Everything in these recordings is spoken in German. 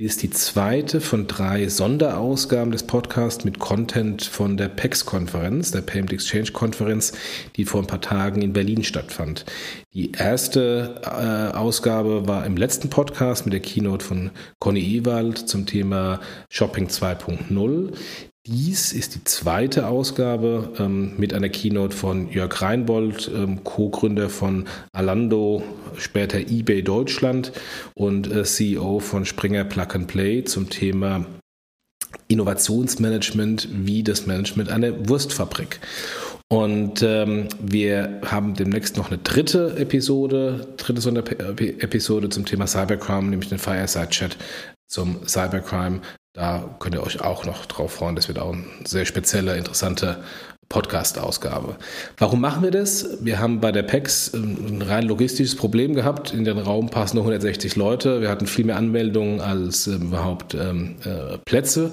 Dies ist die zweite von drei Sonderausgaben des Podcasts mit Content von der PEX-Konferenz, der Payment Exchange Konferenz, die vor ein paar Tagen in Berlin stattfand. Die erste äh, Ausgabe war im letzten Podcast mit der Keynote von Conny Ewald zum Thema Shopping 2.0. Dies ist die zweite Ausgabe ähm, mit einer Keynote von Jörg Reinbold, ähm, Co-Gründer von Alando, später eBay Deutschland und äh, CEO von Springer Plug and Play zum Thema Innovationsmanagement wie das Management einer Wurstfabrik. Und ähm, wir haben demnächst noch eine dritte Episode, dritte Sonderepisode zum Thema Cybercrime, nämlich den Fireside Chat zum Cybercrime da könnt ihr euch auch noch drauf freuen. Das wird auch ein sehr spezieller, interessanter Podcast-Ausgabe. Warum machen wir das? Wir haben bei der PEX ein rein logistisches Problem gehabt. In den Raum passen nur 160 Leute. Wir hatten viel mehr Anmeldungen als äh, überhaupt ähm, äh, Plätze.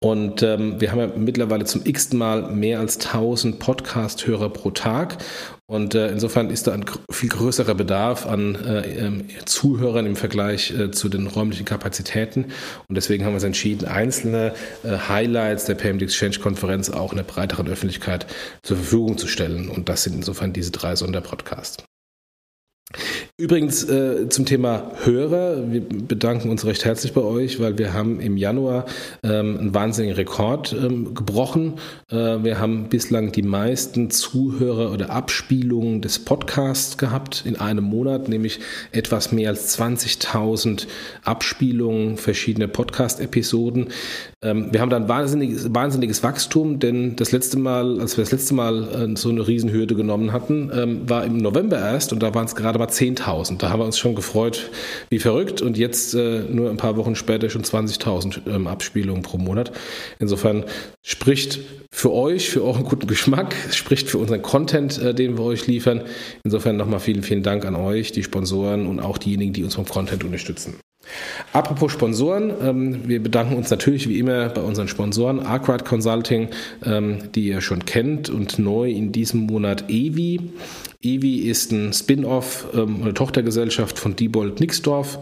Und ähm, wir haben ja mittlerweile zum x Mal mehr als 1000 Podcast-Hörer pro Tag. Und äh, insofern ist da ein viel größerer Bedarf an äh, ähm, Zuhörern im Vergleich äh, zu den räumlichen Kapazitäten. Und deswegen haben wir uns entschieden, einzelne äh, Highlights der Payment Exchange Konferenz auch in der breiteren Öffentlichkeit zur Verfügung zu stellen. Und das sind insofern diese drei Sonderpodcasts. Übrigens äh, zum Thema Hörer, wir bedanken uns recht herzlich bei euch, weil wir haben im Januar ähm, einen wahnsinnigen Rekord ähm, gebrochen. Äh, wir haben bislang die meisten Zuhörer oder Abspielungen des Podcasts gehabt in einem Monat, nämlich etwas mehr als 20.000 Abspielungen verschiedener Podcast-Episoden. Ähm, wir haben dann wahnsinniges, wahnsinniges Wachstum, denn das letzte Mal, als wir das letzte Mal äh, so eine Riesenhürde genommen hatten, ähm, war im November erst und da waren es gerade mal 10.000. 10.000. Da haben wir uns schon gefreut wie verrückt und jetzt äh, nur ein paar Wochen später schon 20.000 ähm, Abspielungen pro Monat. Insofern spricht für euch, für euren guten Geschmack, spricht für unseren Content, äh, den wir euch liefern. Insofern nochmal vielen, vielen Dank an euch, die Sponsoren und auch diejenigen, die unseren Content unterstützen. Apropos Sponsoren, ähm, wir bedanken uns natürlich wie immer bei unseren Sponsoren Arkwright Consulting, ähm, die ihr schon kennt und neu in diesem Monat Evi. Evi ist ein Spin-off, ähm, eine Tochtergesellschaft von Diebold Nixdorf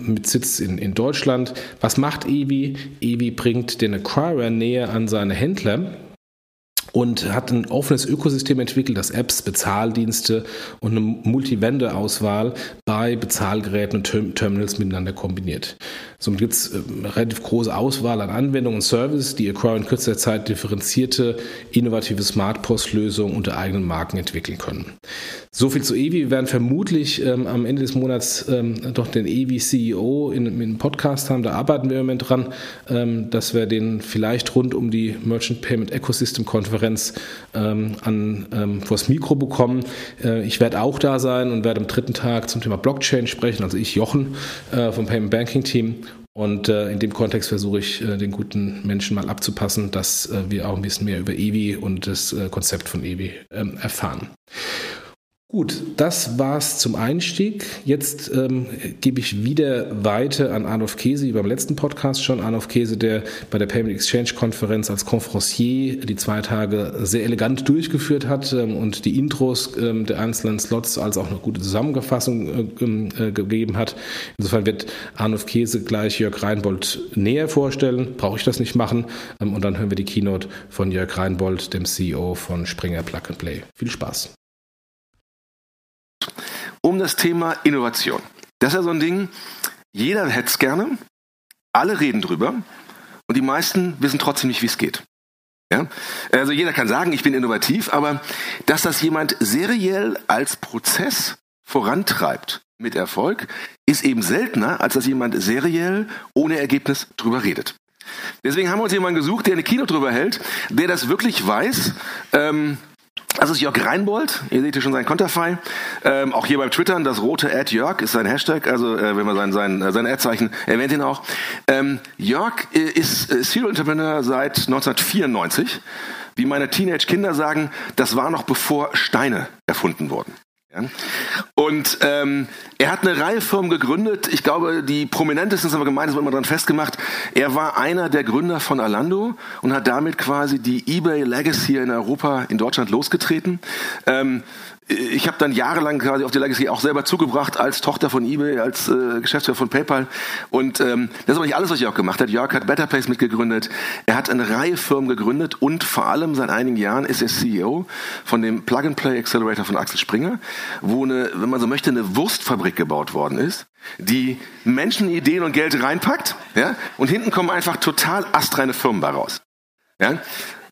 mit Sitz in, in Deutschland. Was macht Evi? Evi bringt den Acquirer näher an seine Händler und hat ein offenes Ökosystem entwickelt, das Apps, Bezahldienste und eine Multivende-Auswahl bei Bezahlgeräten und Terminals miteinander kombiniert. Somit gibt es eine ähm, relativ große Auswahl an Anwendungen und Services, die Acquire in kürzester Zeit differenzierte, innovative Smart-Post-Lösungen unter eigenen Marken entwickeln können. So viel zu Evi. Wir werden vermutlich ähm, am Ende des Monats ähm, doch den Evi-CEO in, in einem Podcast haben. Da arbeiten wir im Moment dran, ähm, dass wir den vielleicht rund um die Merchant Payment Ecosystem Konferenz ähm, an ähm, vors Mikro bekommen. Äh, ich werde auch da sein und werde am dritten Tag zum Thema Blockchain sprechen. Also ich, Jochen äh, vom Payment Banking Team. Und äh, in dem Kontext versuche ich, äh, den guten Menschen mal abzupassen, dass äh, wir auch ein bisschen mehr über EWI und das äh, Konzept von EWI ähm, erfahren. Gut, das war's zum Einstieg. Jetzt ähm, gebe ich wieder weiter an Arnulf Käse, wie beim letzten Podcast schon. Arnulf Käse, der bei der Payment Exchange Konferenz als Conferencier die zwei Tage sehr elegant durchgeführt hat ähm, und die Intros ähm, der einzelnen Slots als auch eine gute Zusammenfassung äh, ähm, äh, gegeben hat. Insofern wird Arnulf Käse gleich Jörg Reinbold näher vorstellen. Brauche ich das nicht machen. Ähm, und dann hören wir die Keynote von Jörg Reinbold, dem CEO von Springer Plug and Play. Viel Spaß um das Thema Innovation. Das ist ja so ein Ding, jeder hätte es gerne, alle reden drüber und die meisten wissen trotzdem nicht, wie es geht. Ja? Also jeder kann sagen, ich bin innovativ, aber dass das jemand seriell als Prozess vorantreibt mit Erfolg, ist eben seltener, als dass jemand seriell ohne Ergebnis drüber redet. Deswegen haben wir uns jemanden gesucht, der eine Kino drüber hält, der das wirklich weiß, ähm, das ist Jörg Reinbold. Ihr seht hier schon sein Konterfei. Ähm, auch hier beim Twittern, das rote Ad Jörg ist sein Hashtag. Also äh, wenn man sein, sein, sein Ad-Zeichen erwähnt ihn auch. Ähm, Jörg äh, ist äh, Serial Entrepreneur seit 1994. wie meine Teenage-Kinder sagen, das war noch bevor Steine erfunden wurden. Und ähm, er hat eine Reihe Firmen gegründet. Ich glaube, die prominentesten sind aber gemeint, das wird immer dran festgemacht. Er war einer der Gründer von Alando und hat damit quasi die eBay Legacy in Europa, in Deutschland losgetreten. Ähm, ich habe dann jahrelang quasi auf die Legacy auch selber zugebracht als Tochter von eBay, als äh, Geschäftsführer von PayPal. Und ähm, das ist aber nicht alles, was Jörg gemacht hat. Jörg hat Better Place mitgegründet. Er hat eine Reihe Firmen gegründet und vor allem seit einigen Jahren ist er CEO von dem Plug-and-Play Accelerator von Axel Springer, wo eine, wenn man so möchte, eine Wurstfabrik gebaut worden ist, die Menschen, Ideen und Geld reinpackt, ja, und hinten kommen einfach total astreine Firmen bei raus. Ja?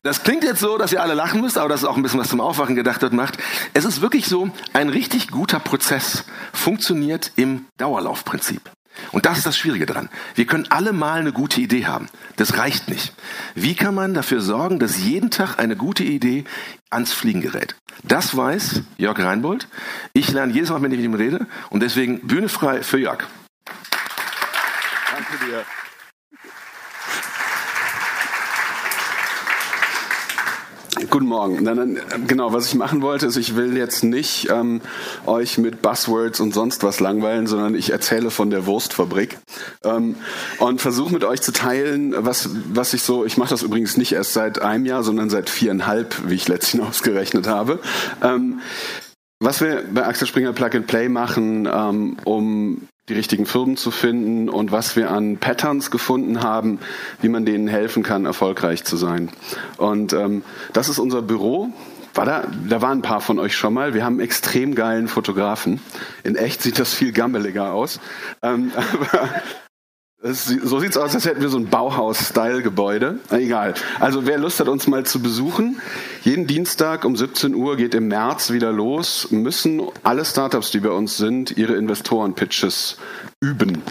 Das klingt jetzt so, dass ihr alle lachen müsst, aber das ist auch ein bisschen was zum Aufwachen gedacht wird, macht. Es ist wirklich so, ein richtig guter Prozess funktioniert im Dauerlaufprinzip. Und das ist das Schwierige daran. Wir können alle mal eine gute Idee haben. Das reicht nicht. Wie kann man dafür sorgen, dass jeden Tag eine gute Idee ans Fliegen gerät? Das weiß Jörg Reinbold. Ich lerne jedes Mal, wenn ich mit ihm rede. Und deswegen Bühne frei für Jörg. Danke dir. Guten Morgen. Dann, dann, genau, was ich machen wollte, ist, ich will jetzt nicht ähm, euch mit Buzzwords und sonst was langweilen, sondern ich erzähle von der Wurstfabrik ähm, und versuche mit euch zu teilen, was, was ich so, ich mache das übrigens nicht erst seit einem Jahr, sondern seit viereinhalb, wie ich letztens ausgerechnet habe. Ähm, was wir bei Axel Springer Plug and Play machen, ähm, um die richtigen Firmen zu finden und was wir an Patterns gefunden haben, wie man denen helfen kann, erfolgreich zu sein. Und ähm, das ist unser Büro. War da, da waren ein paar von euch schon mal. Wir haben extrem geilen Fotografen. In echt sieht das viel gammeliger aus. Ähm, aber so sieht's aus, als hätten wir so ein Bauhaus-Style-Gebäude. Egal. Also wer Lust hat, uns mal zu besuchen, jeden Dienstag um 17 Uhr geht im März wieder los, müssen alle Startups, die bei uns sind, ihre Investoren-Pitches üben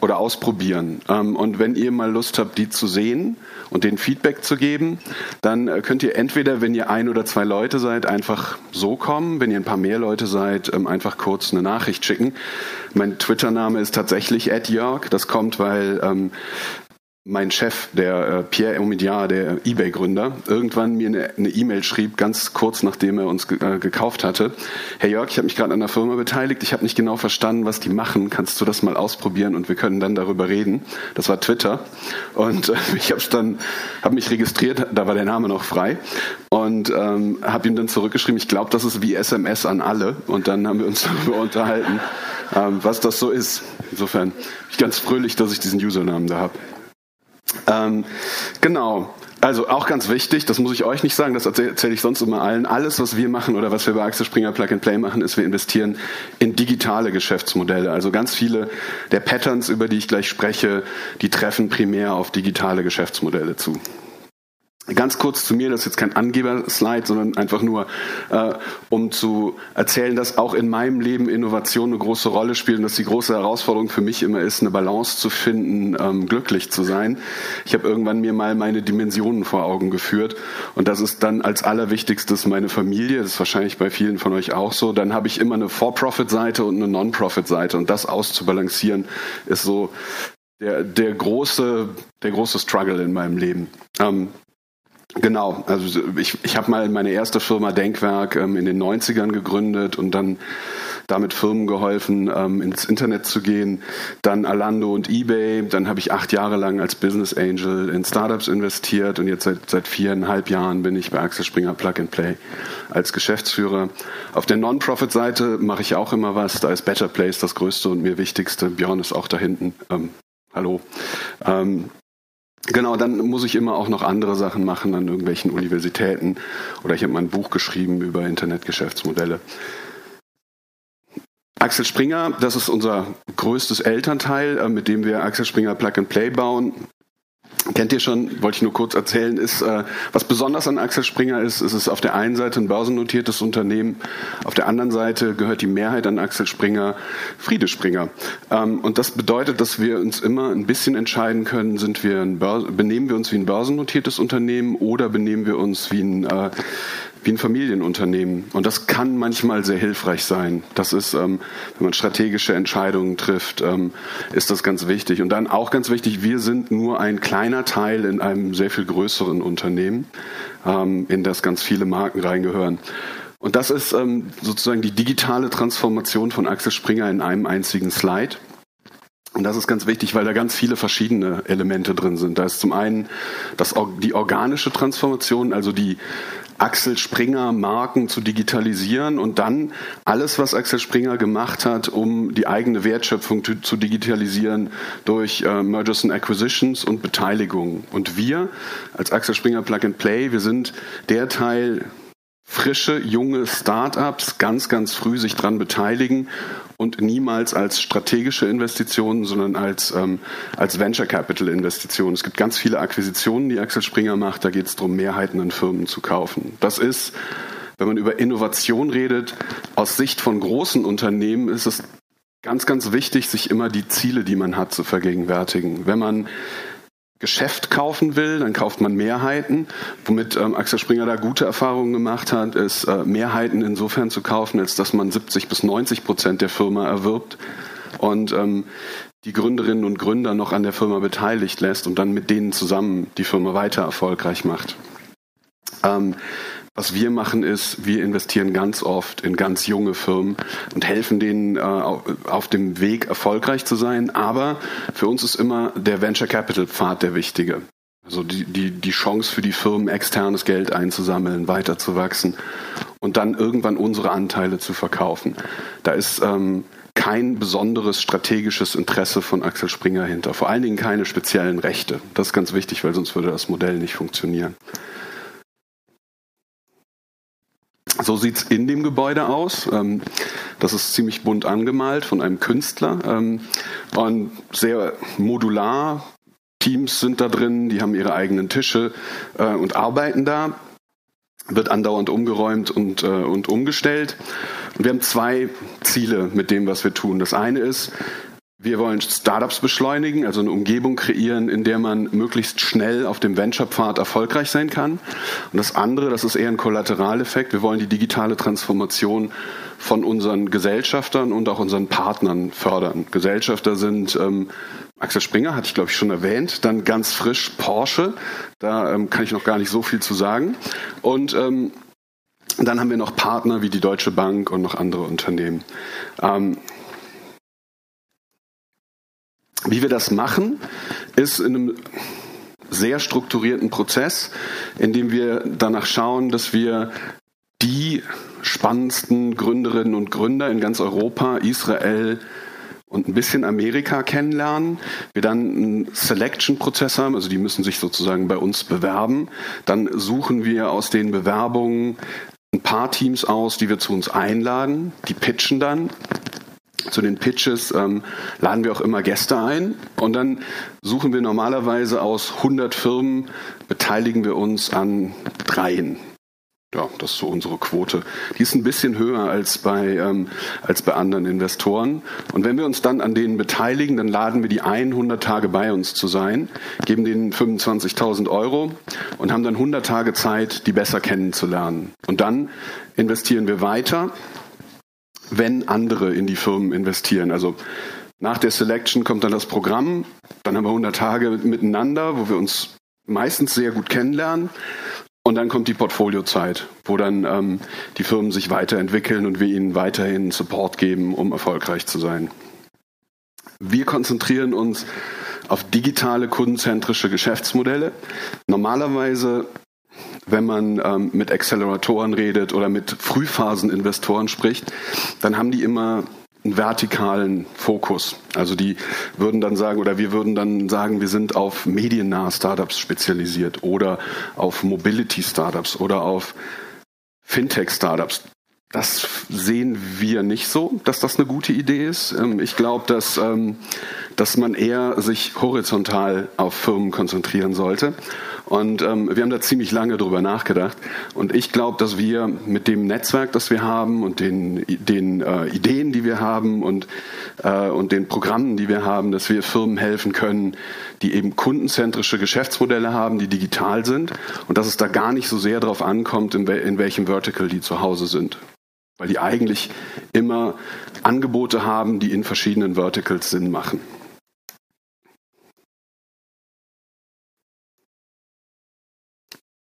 oder ausprobieren. Ähm, und wenn ihr mal Lust habt, die zu sehen und den Feedback zu geben, dann äh, könnt ihr entweder, wenn ihr ein oder zwei Leute seid, einfach so kommen. Wenn ihr ein paar mehr Leute seid, ähm, einfach kurz eine Nachricht schicken. Mein Twitter-Name ist tatsächlich Jörg. Das kommt, weil ähm, mein Chef, der äh, Pierre Omidyar, der eBay-Gründer, irgendwann mir eine E-Mail e schrieb, ganz kurz nachdem er uns ge äh, gekauft hatte. Herr Jörg, ich habe mich gerade an der Firma beteiligt, ich habe nicht genau verstanden, was die machen. Kannst du das mal ausprobieren und wir können dann darüber reden? Das war Twitter und äh, ich habe dann, habe mich registriert, da war der Name noch frei und ähm, habe ihm dann zurückgeschrieben. Ich glaube, das ist wie SMS an alle und dann haben wir uns darüber unterhalten, ähm, was das so ist. Insofern bin ich ganz fröhlich, dass ich diesen Usernamen da habe. Ähm, genau. Also auch ganz wichtig, das muss ich euch nicht sagen, das erzähle ich sonst immer allen. Alles, was wir machen oder was wir bei Axel Springer Plug and Play machen, ist, wir investieren in digitale Geschäftsmodelle. Also ganz viele der Patterns, über die ich gleich spreche, die treffen primär auf digitale Geschäftsmodelle zu. Ganz kurz zu mir, das ist jetzt kein Angeber-Slide, sondern einfach nur, äh, um zu erzählen, dass auch in meinem Leben Innovation eine große Rolle spielt und dass die große Herausforderung für mich immer ist, eine Balance zu finden, ähm, glücklich zu sein. Ich habe irgendwann mir mal meine Dimensionen vor Augen geführt und das ist dann als allerwichtigstes meine Familie, das ist wahrscheinlich bei vielen von euch auch so. Dann habe ich immer eine For-Profit-Seite und eine Non-Profit-Seite und das auszubalancieren ist so der, der große, der große Struggle in meinem Leben. Ähm, Genau, also ich, ich habe mal meine erste Firma Denkwerk ähm, in den 90ern gegründet und dann damit Firmen geholfen, ähm, ins Internet zu gehen. Dann Alando und eBay. Dann habe ich acht Jahre lang als Business Angel in Startups investiert und jetzt seit, seit viereinhalb Jahren bin ich bei Axel Springer Plug and Play als Geschäftsführer. Auf der Non-Profit-Seite mache ich auch immer was. Da ist Better Place das größte und mir wichtigste. Björn ist auch da hinten. Ähm, hallo. Genau, dann muss ich immer auch noch andere Sachen machen an irgendwelchen Universitäten oder ich habe mal ein Buch geschrieben über Internetgeschäftsmodelle. Axel Springer, das ist unser größtes Elternteil, äh, mit dem wir Axel Springer Plug and Play bauen. Kennt ihr schon, wollte ich nur kurz erzählen, ist, äh, was besonders an Axel Springer ist, ist es auf der einen Seite ein börsennotiertes Unternehmen, auf der anderen Seite gehört die Mehrheit an Axel Springer Friede Springer. Ähm, und das bedeutet, dass wir uns immer ein bisschen entscheiden können, sind wir ein benehmen wir uns wie ein börsennotiertes Unternehmen oder benehmen wir uns wie ein, äh, wie ein Familienunternehmen. Und das kann manchmal sehr hilfreich sein. Das ist, ähm, wenn man strategische Entscheidungen trifft, ähm, ist das ganz wichtig. Und dann auch ganz wichtig, wir sind nur ein kleiner Teil in einem sehr viel größeren Unternehmen, ähm, in das ganz viele Marken reingehören. Und das ist ähm, sozusagen die digitale Transformation von Axel Springer in einem einzigen Slide. Und das ist ganz wichtig, weil da ganz viele verschiedene Elemente drin sind. Da ist zum einen das, die organische Transformation, also die Axel Springer Marken zu digitalisieren und dann alles, was Axel Springer gemacht hat, um die eigene Wertschöpfung zu digitalisieren durch äh, Mergers and Acquisitions und Beteiligung. Und wir als Axel Springer Plug and Play, wir sind der Teil frische, junge Startups ganz, ganz früh sich dran beteiligen und niemals als strategische Investitionen, sondern als, ähm, als Venture Capital Investitionen. Es gibt ganz viele Akquisitionen, die Axel Springer macht. Da geht es darum, Mehrheiten an Firmen zu kaufen. Das ist, wenn man über Innovation redet, aus Sicht von großen Unternehmen ist es ganz, ganz wichtig, sich immer die Ziele, die man hat, zu vergegenwärtigen. Wenn man Geschäft kaufen will, dann kauft man Mehrheiten. Womit ähm, Axel Springer da gute Erfahrungen gemacht hat, ist äh, Mehrheiten insofern zu kaufen, als dass man 70 bis 90 Prozent der Firma erwirbt und ähm, die Gründerinnen und Gründer noch an der Firma beteiligt lässt und dann mit denen zusammen die Firma weiter erfolgreich macht. Ähm, was wir machen ist, wir investieren ganz oft in ganz junge Firmen und helfen denen äh, auf dem Weg erfolgreich zu sein. Aber für uns ist immer der Venture Capital Pfad der wichtige. Also die, die, die Chance für die Firmen, externes Geld einzusammeln, weiterzuwachsen und dann irgendwann unsere Anteile zu verkaufen. Da ist ähm, kein besonderes strategisches Interesse von Axel Springer hinter. Vor allen Dingen keine speziellen Rechte. Das ist ganz wichtig, weil sonst würde das Modell nicht funktionieren. So sieht's in dem Gebäude aus. Ähm, das ist ziemlich bunt angemalt von einem Künstler ähm, und sehr modular. Teams sind da drin, die haben ihre eigenen Tische äh, und arbeiten da. Wird andauernd umgeräumt und, äh, und umgestellt. Wir haben zwei Ziele mit dem, was wir tun. Das eine ist, wir wollen Startups beschleunigen, also eine Umgebung kreieren, in der man möglichst schnell auf dem Venture-Pfad erfolgreich sein kann. Und das andere, das ist eher ein Kollateraleffekt. Wir wollen die digitale Transformation von unseren Gesellschaftern und auch unseren Partnern fördern. Gesellschafter sind ähm, Axel Springer, hatte ich glaube ich schon erwähnt, dann ganz frisch Porsche, da ähm, kann ich noch gar nicht so viel zu sagen. Und ähm, dann haben wir noch Partner wie die Deutsche Bank und noch andere Unternehmen. Ähm, wie wir das machen, ist in einem sehr strukturierten Prozess, in dem wir danach schauen, dass wir die spannendsten Gründerinnen und Gründer in ganz Europa, Israel und ein bisschen Amerika kennenlernen. Wir dann einen Selection-Prozess haben, also die müssen sich sozusagen bei uns bewerben. Dann suchen wir aus den Bewerbungen ein paar Teams aus, die wir zu uns einladen. Die pitchen dann zu den Pitches ähm, laden wir auch immer Gäste ein und dann suchen wir normalerweise aus 100 Firmen, beteiligen wir uns an dreien. Ja, das ist so unsere Quote. Die ist ein bisschen höher als bei, ähm, als bei anderen Investoren. Und wenn wir uns dann an denen beteiligen, dann laden wir die 100 Tage bei uns zu sein, geben denen 25.000 Euro und haben dann 100 Tage Zeit, die besser kennenzulernen. Und dann investieren wir weiter wenn andere in die Firmen investieren. Also nach der Selection kommt dann das Programm, dann haben wir 100 Tage miteinander, wo wir uns meistens sehr gut kennenlernen. Und dann kommt die Portfoliozeit, wo dann ähm, die Firmen sich weiterentwickeln und wir ihnen weiterhin Support geben, um erfolgreich zu sein. Wir konzentrieren uns auf digitale kundenzentrische Geschäftsmodelle. Normalerweise wenn man ähm, mit Acceleratoren redet oder mit Frühphaseninvestoren spricht, dann haben die immer einen vertikalen Fokus. Also die würden dann sagen, oder wir würden dann sagen, wir sind auf mediennahe Startups spezialisiert oder auf Mobility Startups oder auf Fintech Startups. Das sehen wir nicht so, dass das eine gute Idee ist. Ähm, ich glaube, dass, ähm, dass man eher sich horizontal auf Firmen konzentrieren sollte. Und ähm, wir haben da ziemlich lange drüber nachgedacht. Und ich glaube, dass wir mit dem Netzwerk, das wir haben und den, den äh, Ideen, die wir haben und, äh, und den Programmen, die wir haben, dass wir Firmen helfen können, die eben kundenzentrische Geschäftsmodelle haben, die digital sind und dass es da gar nicht so sehr darauf ankommt, in, wel in welchem Vertical die zu Hause sind. Weil die eigentlich immer Angebote haben, die in verschiedenen Verticals Sinn machen.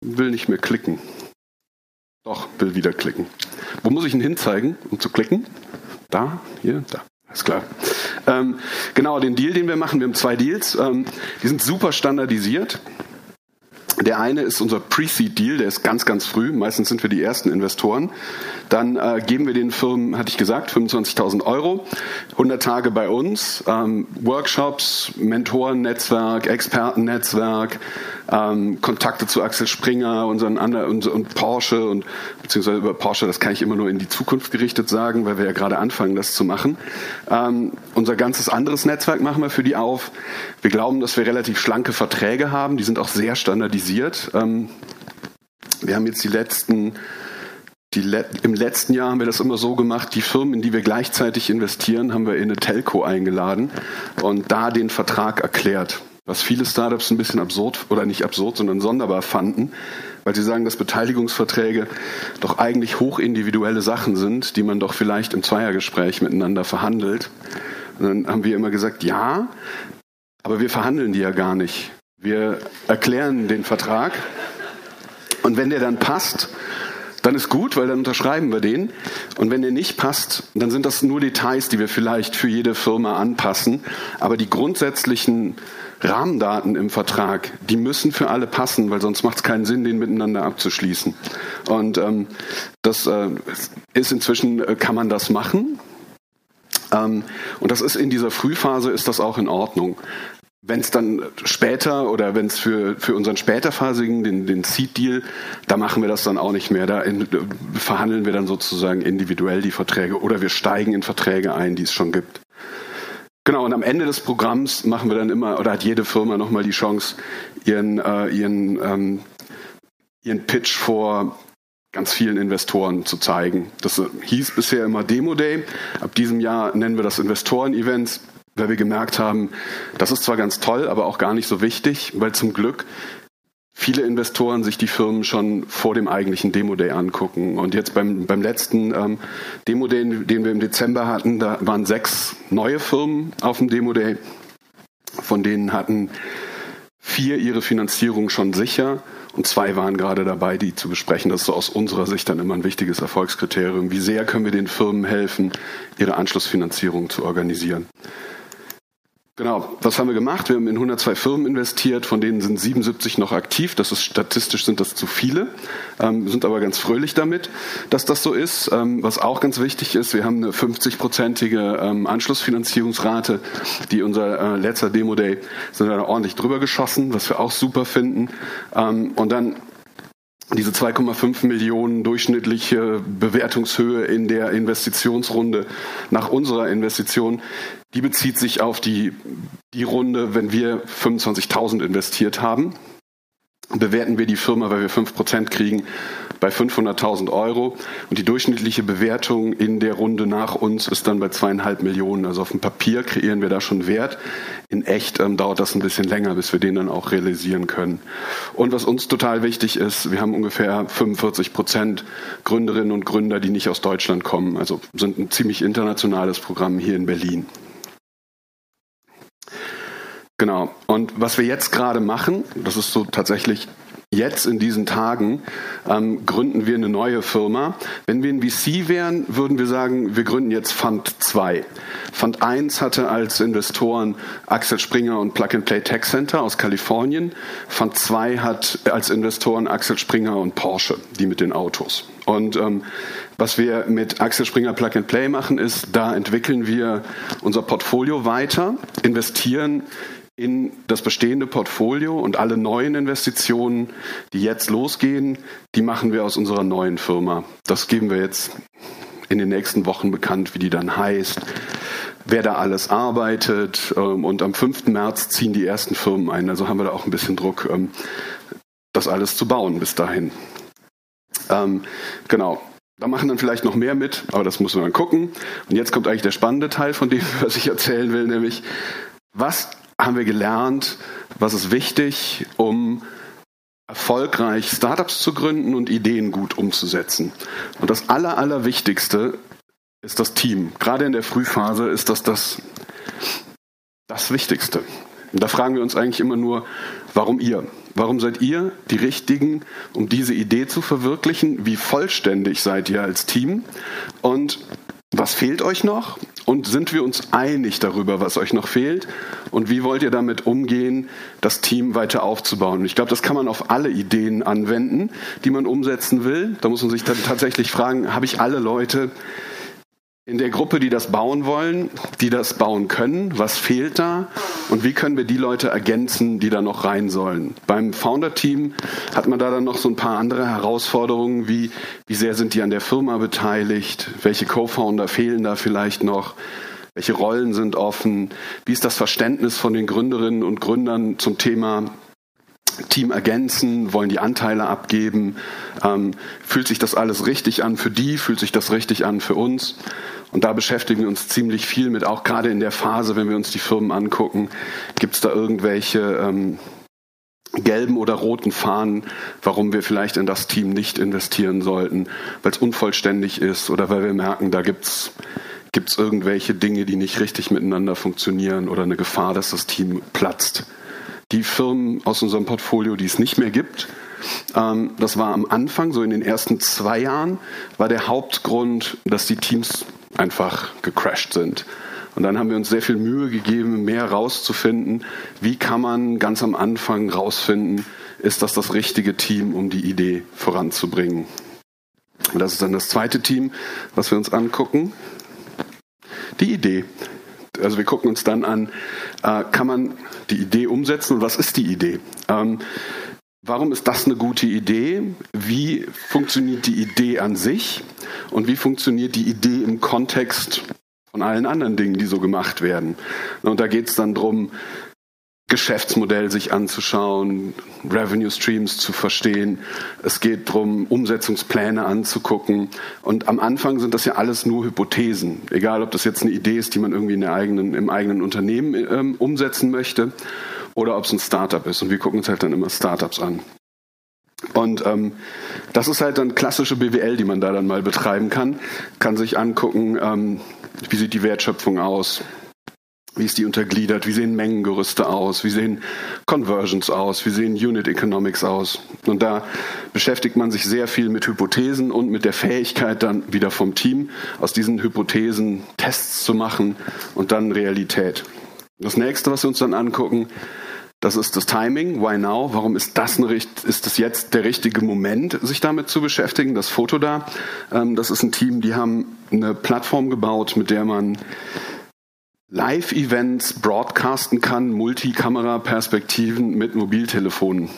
Will nicht mehr klicken. Doch, will wieder klicken. Wo muss ich ihn hinzeigen, um zu klicken? Da, hier, da. Ist klar. Ähm, genau, den Deal, den wir machen, wir haben zwei Deals. Ähm, die sind super standardisiert. Der eine ist unser Pre-Seed-Deal, der ist ganz, ganz früh. Meistens sind wir die ersten Investoren. Dann äh, geben wir den Firmen, hatte ich gesagt, 25.000 Euro, 100 Tage bei uns, ähm, Workshops, Mentorennetzwerk, Expertennetzwerk, ähm, Kontakte zu Axel Springer, unseren anderen und, und Porsche und beziehungsweise über Porsche, das kann ich immer nur in die Zukunft gerichtet sagen, weil wir ja gerade anfangen, das zu machen. Ähm, unser ganzes anderes Netzwerk machen wir für die auf. Wir glauben, dass wir relativ schlanke Verträge haben, die sind auch sehr standardisiert. Ähm, wir haben jetzt die letzten Le Im letzten Jahr haben wir das immer so gemacht, die Firmen, in die wir gleichzeitig investieren, haben wir in eine Telco eingeladen und da den Vertrag erklärt. Was viele Startups ein bisschen absurd oder nicht absurd, sondern sonderbar fanden, weil sie sagen, dass Beteiligungsverträge doch eigentlich hochindividuelle Sachen sind, die man doch vielleicht im Zweiergespräch miteinander verhandelt. Und dann haben wir immer gesagt, ja, aber wir verhandeln die ja gar nicht. Wir erklären den Vertrag und wenn der dann passt, dann ist gut, weil dann unterschreiben wir den. Und wenn der nicht passt, dann sind das nur Details, die wir vielleicht für jede Firma anpassen. Aber die grundsätzlichen Rahmendaten im Vertrag, die müssen für alle passen, weil sonst macht es keinen Sinn, den miteinander abzuschließen. Und ähm, das äh, ist inzwischen, äh, kann man das machen. Ähm, und das ist in dieser Frühphase ist das auch in Ordnung. Wenn es dann später oder wenn es für, für unseren späterphasigen, den, den Seed-Deal, da machen wir das dann auch nicht mehr. Da in, verhandeln wir dann sozusagen individuell die Verträge oder wir steigen in Verträge ein, die es schon gibt. Genau, und am Ende des Programms machen wir dann immer, oder hat jede Firma nochmal die Chance, ihren, äh, ihren, ähm, ihren Pitch vor ganz vielen Investoren zu zeigen. Das hieß bisher immer Demo Day. Ab diesem Jahr nennen wir das Investoren-Events weil wir gemerkt haben, das ist zwar ganz toll, aber auch gar nicht so wichtig, weil zum Glück viele Investoren sich die Firmen schon vor dem eigentlichen Demo Day angucken. Und jetzt beim, beim letzten ähm, Demo Day, den wir im Dezember hatten, da waren sechs neue Firmen auf dem Demo Day. Von denen hatten vier ihre Finanzierung schon sicher und zwei waren gerade dabei, die zu besprechen. Das ist so aus unserer Sicht dann immer ein wichtiges Erfolgskriterium. Wie sehr können wir den Firmen helfen, ihre Anschlussfinanzierung zu organisieren? Genau, was haben wir gemacht? Wir haben in 102 Firmen investiert, von denen sind 77 noch aktiv. Das ist statistisch sind das zu viele, ähm, sind aber ganz fröhlich damit, dass das so ist. Ähm, was auch ganz wichtig ist, wir haben eine 50-prozentige ähm, Anschlussfinanzierungsrate, die unser äh, letzter Demo Day sind wir da ordentlich drüber geschossen, was wir auch super finden. Ähm, und dann diese 2,5 Millionen durchschnittliche Bewertungshöhe in der Investitionsrunde nach unserer Investition, die bezieht sich auf die, die Runde, wenn wir 25.000 investiert haben. Bewerten wir die Firma, weil wir 5% kriegen, bei 500.000 Euro. Und die durchschnittliche Bewertung in der Runde nach uns ist dann bei zweieinhalb Millionen. Also auf dem Papier kreieren wir da schon Wert. In echt ähm, dauert das ein bisschen länger, bis wir den dann auch realisieren können. Und was uns total wichtig ist, wir haben ungefähr 45 Prozent Gründerinnen und Gründer, die nicht aus Deutschland kommen. Also sind ein ziemlich internationales Programm hier in Berlin. Genau. Und was wir jetzt gerade machen, das ist so tatsächlich Jetzt in diesen Tagen ähm, gründen wir eine neue Firma. Wenn wir ein VC wären, würden wir sagen, wir gründen jetzt Fund 2. Fund 1 hatte als Investoren Axel Springer und Plug and Play Tech Center aus Kalifornien. Fund 2 hat als Investoren Axel Springer und Porsche, die mit den Autos. Und ähm, was wir mit Axel Springer Plug and Play machen, ist, da entwickeln wir unser Portfolio weiter, investieren in das bestehende Portfolio und alle neuen Investitionen, die jetzt losgehen, die machen wir aus unserer neuen Firma. Das geben wir jetzt in den nächsten Wochen bekannt, wie die dann heißt, wer da alles arbeitet. Ähm, und am 5. März ziehen die ersten Firmen ein. Also haben wir da auch ein bisschen Druck, ähm, das alles zu bauen bis dahin. Ähm, genau. Da machen dann vielleicht noch mehr mit, aber das muss man dann gucken. Und jetzt kommt eigentlich der spannende Teil von dem, was ich erzählen will, nämlich, was haben wir gelernt, was ist wichtig, um erfolgreich Startups zu gründen und Ideen gut umzusetzen. Und das Aller, Allerwichtigste ist das Team. Gerade in der Frühphase ist das das, das Wichtigste. Und da fragen wir uns eigentlich immer nur, warum ihr? Warum seid ihr die Richtigen, um diese Idee zu verwirklichen? Wie vollständig seid ihr als Team? Und was fehlt euch noch? Und sind wir uns einig darüber, was euch noch fehlt? Und wie wollt ihr damit umgehen, das Team weiter aufzubauen? Ich glaube, das kann man auf alle Ideen anwenden, die man umsetzen will. Da muss man sich dann tatsächlich fragen, habe ich alle Leute, in der Gruppe, die das bauen wollen, die das bauen können, was fehlt da? Und wie können wir die Leute ergänzen, die da noch rein sollen. Beim Founder-Team hat man da dann noch so ein paar andere Herausforderungen, wie wie sehr sind die an der Firma beteiligt, welche Co-Founder fehlen da vielleicht noch, welche Rollen sind offen, wie ist das Verständnis von den Gründerinnen und Gründern zum Thema Team ergänzen, wollen die Anteile abgeben, ähm, fühlt sich das alles richtig an für die, fühlt sich das richtig an für uns. Und da beschäftigen wir uns ziemlich viel mit, auch gerade in der Phase, wenn wir uns die Firmen angucken, gibt es da irgendwelche ähm, gelben oder roten Fahnen, warum wir vielleicht in das Team nicht investieren sollten, weil es unvollständig ist oder weil wir merken, da gibt's gibt's irgendwelche Dinge, die nicht richtig miteinander funktionieren oder eine Gefahr, dass das Team platzt die Firmen aus unserem Portfolio, die es nicht mehr gibt. Ähm, das war am Anfang, so in den ersten zwei Jahren, war der Hauptgrund, dass die Teams einfach gecrashed sind. Und dann haben wir uns sehr viel Mühe gegeben, mehr rauszufinden. Wie kann man ganz am Anfang rausfinden, ist das das richtige Team, um die Idee voranzubringen? Und das ist dann das zweite Team, was wir uns angucken. Die Idee also wir gucken uns dann an, äh, kann man die Idee umsetzen und was ist die Idee? Ähm, warum ist das eine gute Idee? Wie funktioniert die Idee an sich? Und wie funktioniert die Idee im Kontext von allen anderen Dingen, die so gemacht werden? Und da geht es dann darum, Geschäftsmodell sich anzuschauen, Revenue Streams zu verstehen. Es geht darum, Umsetzungspläne anzugucken. Und am Anfang sind das ja alles nur Hypothesen. Egal, ob das jetzt eine Idee ist, die man irgendwie in der eigenen, im eigenen Unternehmen ähm, umsetzen möchte oder ob es ein Startup ist. Und wir gucken uns halt dann immer Startups an. Und ähm, das ist halt dann klassische BWL, die man da dann mal betreiben kann. Kann sich angucken, ähm, wie sieht die Wertschöpfung aus, wie ist die untergliedert? Wie sehen Mengengerüste aus? Wie sehen Conversions aus? Wie sehen Unit Economics aus? Und da beschäftigt man sich sehr viel mit Hypothesen und mit der Fähigkeit dann wieder vom Team, aus diesen Hypothesen Tests zu machen und dann Realität. Das nächste, was wir uns dann angucken, das ist das Timing. Why now? Warum ist das, eine, ist das jetzt der richtige Moment, sich damit zu beschäftigen? Das Foto da, ähm, das ist ein Team, die haben eine Plattform gebaut, mit der man Live-Events broadcasten kann, Multikamera-Perspektiven mit Mobiltelefonen.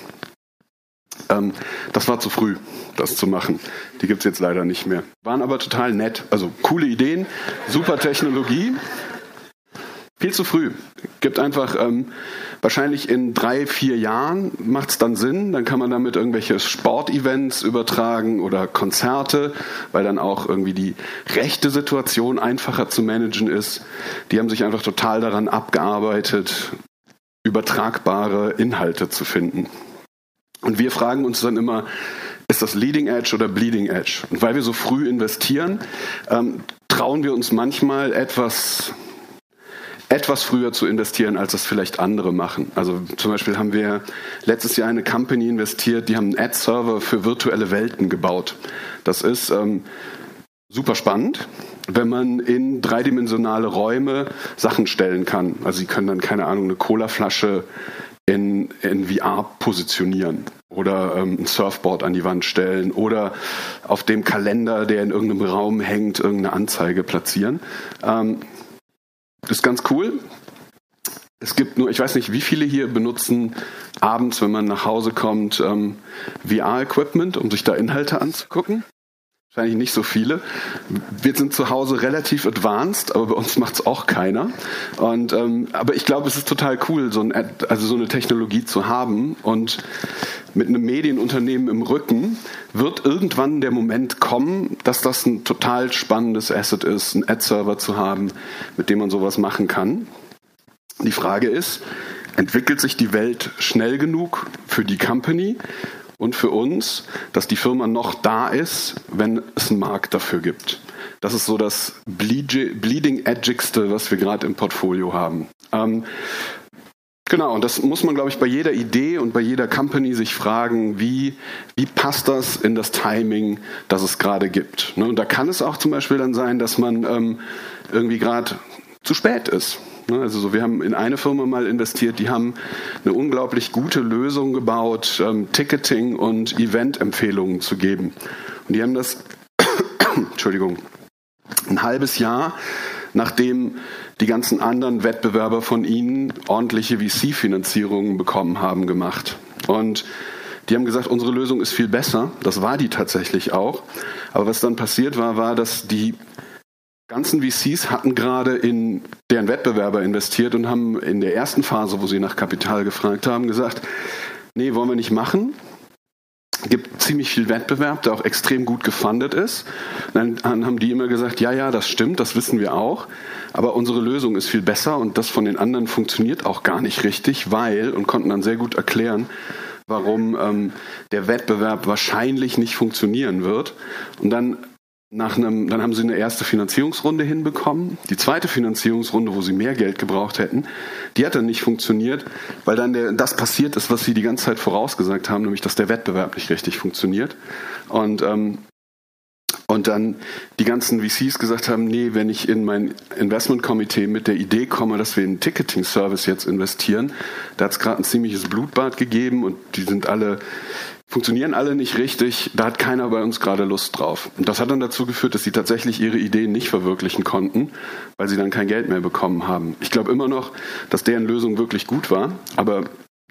Ähm, das war zu früh, das zu machen. Die gibt's jetzt leider nicht mehr. Waren aber total nett. Also coole Ideen, super Technologie. Viel zu früh. Gibt einfach ähm, wahrscheinlich in drei, vier Jahren macht es dann Sinn. Dann kann man damit irgendwelche Sportevents übertragen oder Konzerte, weil dann auch irgendwie die rechte Situation einfacher zu managen ist. Die haben sich einfach total daran abgearbeitet, übertragbare Inhalte zu finden. Und wir fragen uns dann immer, ist das Leading Edge oder Bleeding Edge? Und weil wir so früh investieren, ähm, trauen wir uns manchmal etwas etwas früher zu investieren, als das vielleicht andere machen. Also zum Beispiel haben wir letztes Jahr eine Company investiert, die haben einen Ad-Server für virtuelle Welten gebaut. Das ist ähm, super spannend, wenn man in dreidimensionale Räume Sachen stellen kann. Also Sie können dann, keine Ahnung, eine Colaflasche in, in VR positionieren oder ähm, ein Surfboard an die Wand stellen oder auf dem Kalender, der in irgendeinem Raum hängt, irgendeine Anzeige platzieren. Ähm, ist ganz cool. es gibt nur, ich weiß nicht, wie viele hier benutzen abends, wenn man nach Hause kommt, ähm, VR-Equipment, um sich da Inhalte anzugucken. Wahrscheinlich nicht so viele. Wir sind zu Hause relativ advanced, aber bei uns macht es auch keiner. Und, ähm, aber ich glaube, es ist total cool, so, ein, also so eine Technologie zu haben. Und mit einem Medienunternehmen im Rücken wird irgendwann der Moment kommen, dass das ein total spannendes Asset ist, einen Ad-Server zu haben, mit dem man sowas machen kann. Die Frage ist, entwickelt sich die Welt schnell genug für die Company? Und für uns, dass die Firma noch da ist, wenn es einen Markt dafür gibt. Das ist so das Bleeding Edgigste, was wir gerade im Portfolio haben. Ähm, Genau, und das muss man, glaube ich, bei jeder Idee und bei jeder Company sich fragen, wie, wie passt das in das Timing, das es gerade gibt. Ne? Und da kann es auch zum Beispiel dann sein, dass man ähm, irgendwie gerade zu spät ist. Ne? Also so, wir haben in eine Firma mal investiert, die haben eine unglaublich gute Lösung gebaut, ähm, Ticketing und Event-Empfehlungen zu geben. Und die haben das, Entschuldigung, ein halbes Jahr, nachdem die ganzen anderen Wettbewerber von ihnen ordentliche VC-Finanzierungen bekommen haben, gemacht. Und die haben gesagt, unsere Lösung ist viel besser. Das war die tatsächlich auch. Aber was dann passiert war, war, dass die ganzen VCs hatten gerade in deren Wettbewerber investiert und haben in der ersten Phase, wo sie nach Kapital gefragt haben, gesagt, nee, wollen wir nicht machen. Gibt ziemlich viel Wettbewerb, der auch extrem gut gefundet ist. Dann haben die immer gesagt, ja, ja, das stimmt, das wissen wir auch. Aber unsere Lösung ist viel besser und das von den anderen funktioniert auch gar nicht richtig, weil, und konnten dann sehr gut erklären, warum ähm, der Wettbewerb wahrscheinlich nicht funktionieren wird. Und dann nach einem, dann haben sie eine erste Finanzierungsrunde hinbekommen. Die zweite Finanzierungsrunde, wo sie mehr Geld gebraucht hätten, die hat dann nicht funktioniert, weil dann der, das passiert ist, was sie die ganze Zeit vorausgesagt haben, nämlich dass der Wettbewerb nicht richtig funktioniert. Und ähm, und dann die ganzen VCs gesagt haben, nee, wenn ich in mein Investmentkomitee mit der Idee komme, dass wir in einen Ticketing-Service jetzt investieren, da hat es gerade ein ziemliches Blutbad gegeben und die sind alle funktionieren alle nicht richtig, da hat keiner bei uns gerade Lust drauf. Und das hat dann dazu geführt, dass sie tatsächlich ihre Ideen nicht verwirklichen konnten, weil sie dann kein Geld mehr bekommen haben. Ich glaube immer noch, dass deren Lösung wirklich gut war, aber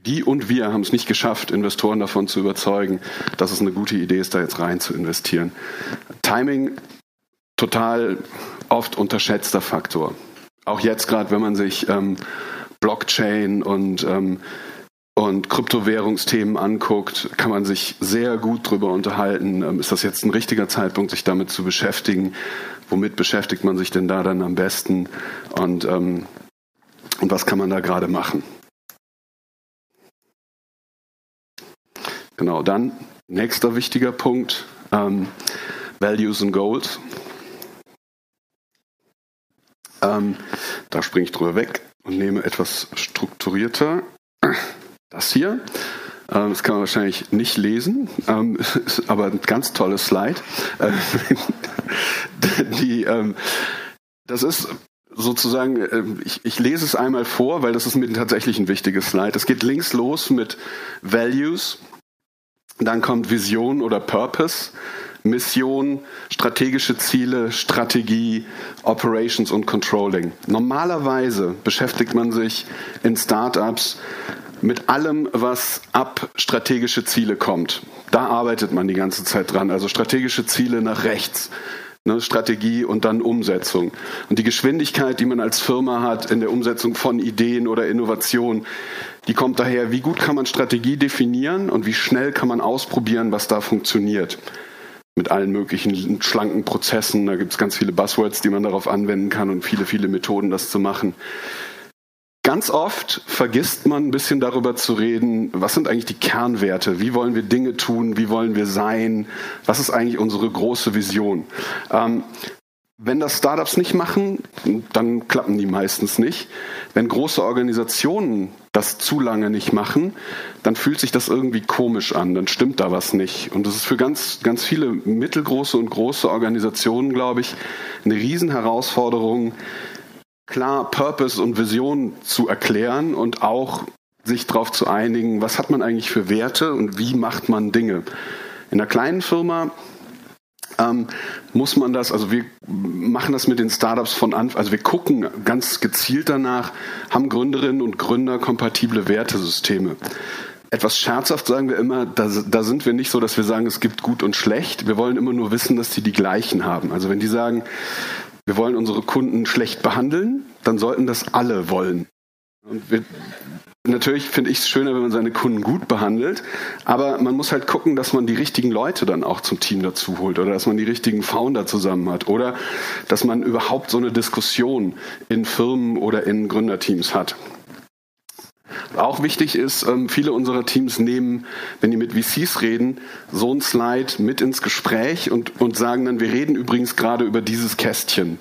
die und wir haben es nicht geschafft, Investoren davon zu überzeugen, dass es eine gute Idee ist, da jetzt rein zu investieren. Timing, total oft unterschätzter Faktor. Auch jetzt gerade, wenn man sich ähm, Blockchain und ähm, und Kryptowährungsthemen anguckt, kann man sich sehr gut darüber unterhalten. Ähm, ist das jetzt ein richtiger Zeitpunkt, sich damit zu beschäftigen? Womit beschäftigt man sich denn da dann am besten? Und, ähm, und was kann man da gerade machen? Genau, dann nächster wichtiger Punkt, ähm, Values and Goals. Ähm, da springe ich drüber weg und nehme etwas strukturierter. Das hier, ähm, das kann man wahrscheinlich nicht lesen, ähm, ist aber ein ganz tolles Slide. Äh, die, ähm, das ist sozusagen, äh, ich, ich lese es einmal vor, weil das ist mir tatsächlich ein wichtiges Slide. Es geht links los mit Values, dann kommt Vision oder Purpose, Mission, strategische Ziele, Strategie, Operations und Controlling. Normalerweise beschäftigt man sich in Startups mit allem, was ab strategische Ziele kommt. Da arbeitet man die ganze Zeit dran. Also strategische Ziele nach rechts. Ne, Strategie und dann Umsetzung. Und die Geschwindigkeit, die man als Firma hat in der Umsetzung von Ideen oder Innovation, die kommt daher, wie gut kann man Strategie definieren und wie schnell kann man ausprobieren, was da funktioniert. Mit allen möglichen schlanken Prozessen. Da gibt es ganz viele Buzzwords, die man darauf anwenden kann und viele, viele Methoden, das zu machen. Ganz oft vergisst man ein bisschen darüber zu reden, was sind eigentlich die Kernwerte, wie wollen wir Dinge tun, wie wollen wir sein, was ist eigentlich unsere große Vision. Ähm, wenn das Startups nicht machen, dann klappen die meistens nicht. Wenn große Organisationen das zu lange nicht machen, dann fühlt sich das irgendwie komisch an, dann stimmt da was nicht. Und das ist für ganz, ganz viele mittelgroße und große Organisationen, glaube ich, eine Riesenherausforderung, klar Purpose und Vision zu erklären und auch sich darauf zu einigen, was hat man eigentlich für Werte und wie macht man Dinge. In einer kleinen Firma ähm, muss man das, also wir machen das mit den Startups von Anfang, also wir gucken ganz gezielt danach, haben Gründerinnen und Gründer kompatible Wertesysteme. Etwas scherzhaft sagen wir immer, da, da sind wir nicht so, dass wir sagen, es gibt gut und schlecht. Wir wollen immer nur wissen, dass die die gleichen haben. Also wenn die sagen, wir wollen unsere Kunden schlecht behandeln, dann sollten das alle wollen. Und wir, natürlich finde ich es schöner, wenn man seine Kunden gut behandelt, aber man muss halt gucken, dass man die richtigen Leute dann auch zum Team dazu holt oder dass man die richtigen Founder zusammen hat oder dass man überhaupt so eine Diskussion in Firmen oder in Gründerteams hat. Auch wichtig ist, ähm, viele unserer Teams nehmen, wenn die mit VCs reden, so ein Slide mit ins Gespräch und, und sagen dann, wir reden übrigens gerade über dieses Kästchen.